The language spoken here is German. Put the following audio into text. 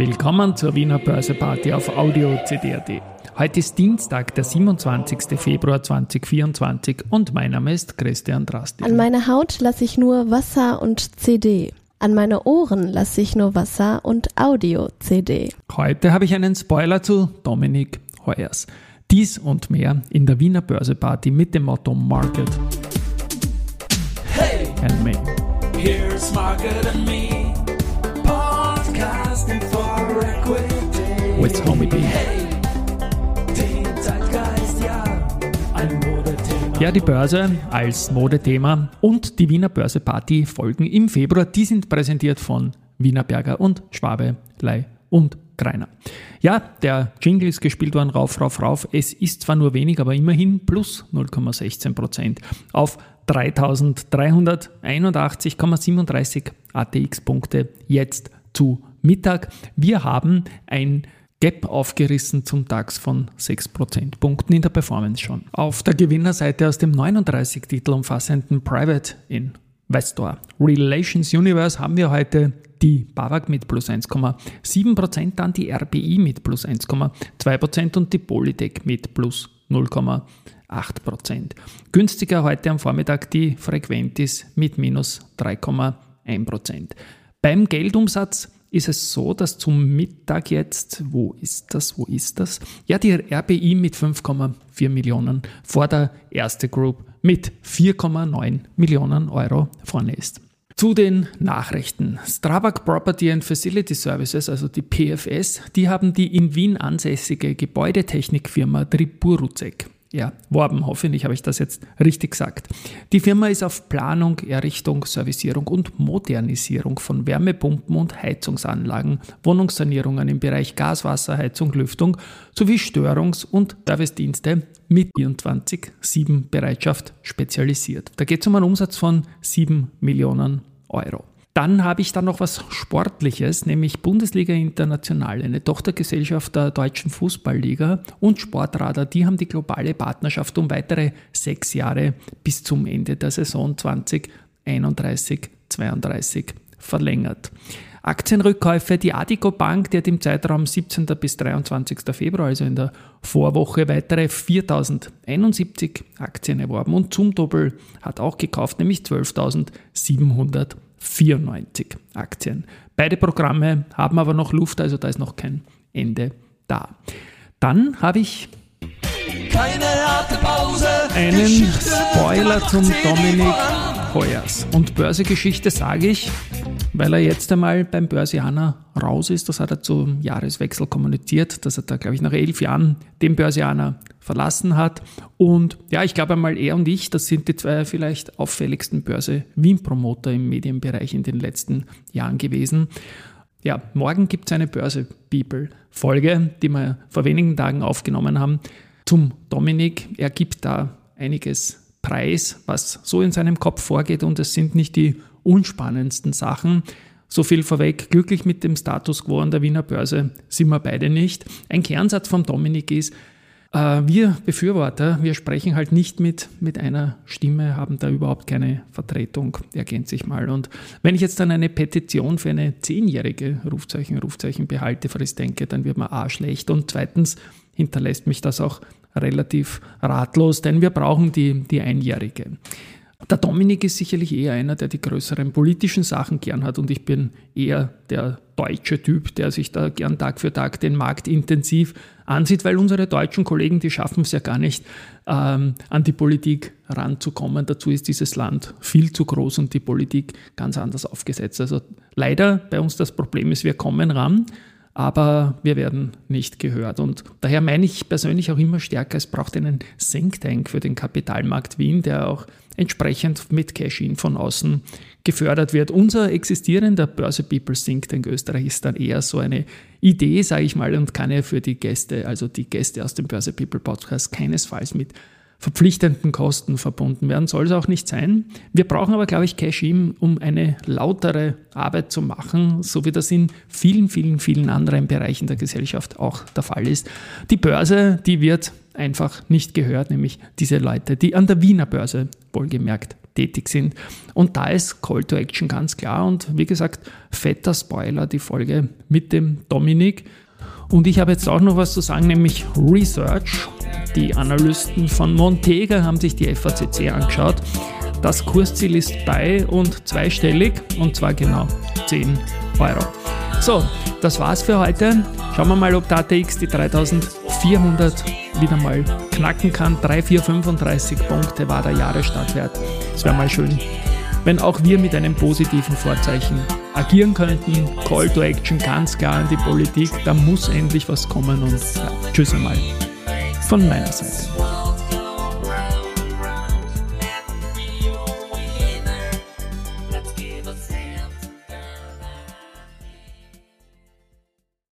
Willkommen zur Wiener Börseparty auf Audio CD.at. Heute ist Dienstag, der 27. Februar 2024 und mein Name ist Christian Drasti. An meine Haut lasse ich nur Wasser und CD. An meine Ohren lasse ich nur Wasser und Audio-CD. Heute habe ich einen Spoiler zu Dominik Heuers. Dies und mehr in der Wiener Börseparty mit dem Motto Market Hey, and Me. here's Market and Me. Podcasting for Equity. With Homie B. Hey, den Zeitgeist, ja, ein Modethema. Ja, die Börse als Modethema und die Wiener Börseparty folgen im Februar. Die sind präsentiert von Wienerberger und Schwabe, Lei und Greiner. Ja, der Jingle ist gespielt worden, rauf, rauf, rauf. Es ist zwar nur wenig, aber immerhin plus 0,16 Prozent auf 3381,37 ATX-Punkte jetzt zu Mittag. Wir haben ein Gap aufgerissen zum DAX von 6 Prozentpunkten in der Performance schon. Auf der Gewinnerseite aus dem 39 Titel umfassenden Private Investor Relations Universe haben wir heute die BAWAG mit plus 1,7%, dann die RBI mit plus 1,2% und die Polytech mit plus 0,8%. Günstiger heute am Vormittag die Frequentis mit minus 3,1%. Beim Geldumsatz ist es so, dass zum Mittag jetzt, wo ist das, wo ist das? Ja, die RBI mit 5,4 Millionen vor der erste Group mit 4,9 Millionen Euro vorne ist. Zu den Nachrichten. Strabag Property and Facility Services, also die PFS, die haben die in Wien ansässige Gebäudetechnikfirma Triburuzek ja, Worben, hoffentlich habe ich das jetzt richtig gesagt. Die Firma ist auf Planung, Errichtung, Servicierung und Modernisierung von Wärmepumpen und Heizungsanlagen, Wohnungssanierungen im Bereich Gas, Wasser, Heizung, Lüftung sowie Störungs- und Servicedienste mit 24-7 Bereitschaft spezialisiert. Da geht es um einen Umsatz von 7 Millionen Euro. Dann habe ich dann noch was Sportliches, nämlich Bundesliga International, eine Tochtergesellschaft der Deutschen Fußballliga und Sportradar. Die haben die globale Partnerschaft um weitere sechs Jahre bis zum Ende der Saison 2031-32 verlängert. Aktienrückkäufe, die Adico Bank, die hat im Zeitraum 17. bis 23. Februar, also in der Vorwoche, weitere 4071 Aktien erworben und Zumtobel hat auch gekauft, nämlich 12.700 94 Aktien. Beide Programme haben aber noch Luft, also da ist noch kein Ende da. Dann habe ich Pause. einen Spoiler zum Dominik. Heuers. Und Börsegeschichte sage ich, weil er jetzt einmal beim Börsianer raus ist. Das hat er zum Jahreswechsel kommuniziert, dass er da, glaube ich, nach elf Jahren den Börsianer verlassen hat. Und ja, ich glaube einmal, er und ich, das sind die zwei vielleicht auffälligsten Börse-Wien-Promoter im Medienbereich in den letzten Jahren gewesen. Ja, morgen gibt es eine Börse-People-Folge, die wir vor wenigen Tagen aufgenommen haben, zum Dominik. Er gibt da einiges preis, was so in seinem Kopf vorgeht und es sind nicht die unspannendsten Sachen. So viel vorweg, glücklich mit dem Status quo an der Wiener Börse sind wir beide nicht. Ein Kernsatz vom Dominik ist, wir Befürworter, wir sprechen halt nicht mit, mit einer Stimme, haben da überhaupt keine Vertretung, ergänzt sich mal. Und wenn ich jetzt dann eine Petition für eine zehnjährige Rufzeichen, Rufzeichen Behaltefrist denke, dann wird mir A schlecht und zweitens hinterlässt mich das auch relativ ratlos, denn wir brauchen die, die einjährige. Der Dominik ist sicherlich eher einer, der die größeren politischen Sachen gern hat und ich bin eher der deutsche Typ, der sich da gern Tag für Tag den Markt intensiv ansieht, weil unsere deutschen Kollegen, die schaffen es ja gar nicht, ähm, an die Politik ranzukommen. Dazu ist dieses Land viel zu groß und die Politik ganz anders aufgesetzt. Also leider bei uns das Problem ist, wir kommen ran, aber wir werden nicht gehört. Und daher meine ich persönlich auch immer stärker, es braucht einen Think Tank für den Kapitalmarkt Wien, der auch entsprechend mit Cash-In von außen gefördert wird. Unser existierender Börse People Think Tank Österreich ist dann eher so eine Idee, sage ich mal, und kann ja für die Gäste, also die Gäste aus dem Börse People Podcast, keinesfalls mit verpflichtenden Kosten verbunden werden. Soll es auch nicht sein. Wir brauchen aber, glaube ich, Cash-In, um eine lautere Arbeit zu machen, so wie das in vielen, vielen, vielen anderen Bereichen der Gesellschaft auch der Fall ist. Die Börse, die wird einfach nicht gehört, nämlich diese Leute, die an der Wiener Börse wohlgemerkt tätig sind. Und da ist Call to Action ganz klar. Und wie gesagt, fetter Spoiler, die Folge mit dem Dominik. Und ich habe jetzt auch noch was zu sagen, nämlich Research. Die Analysten von Montega haben sich die FACC angeschaut. Das Kursziel ist bei und zweistellig und zwar genau 10 Euro. So, das war's für heute. Schauen wir mal, ob der ATX die 3400 wieder mal knacken kann. 3, 4, 35 Punkte war der Jahresstartwert. Es wäre mal schön, wenn auch wir mit einem positiven Vorzeichen agieren könnten. Call to Action ganz klar an die Politik. Da muss endlich was kommen und ja, tschüss einmal von meiner Seite.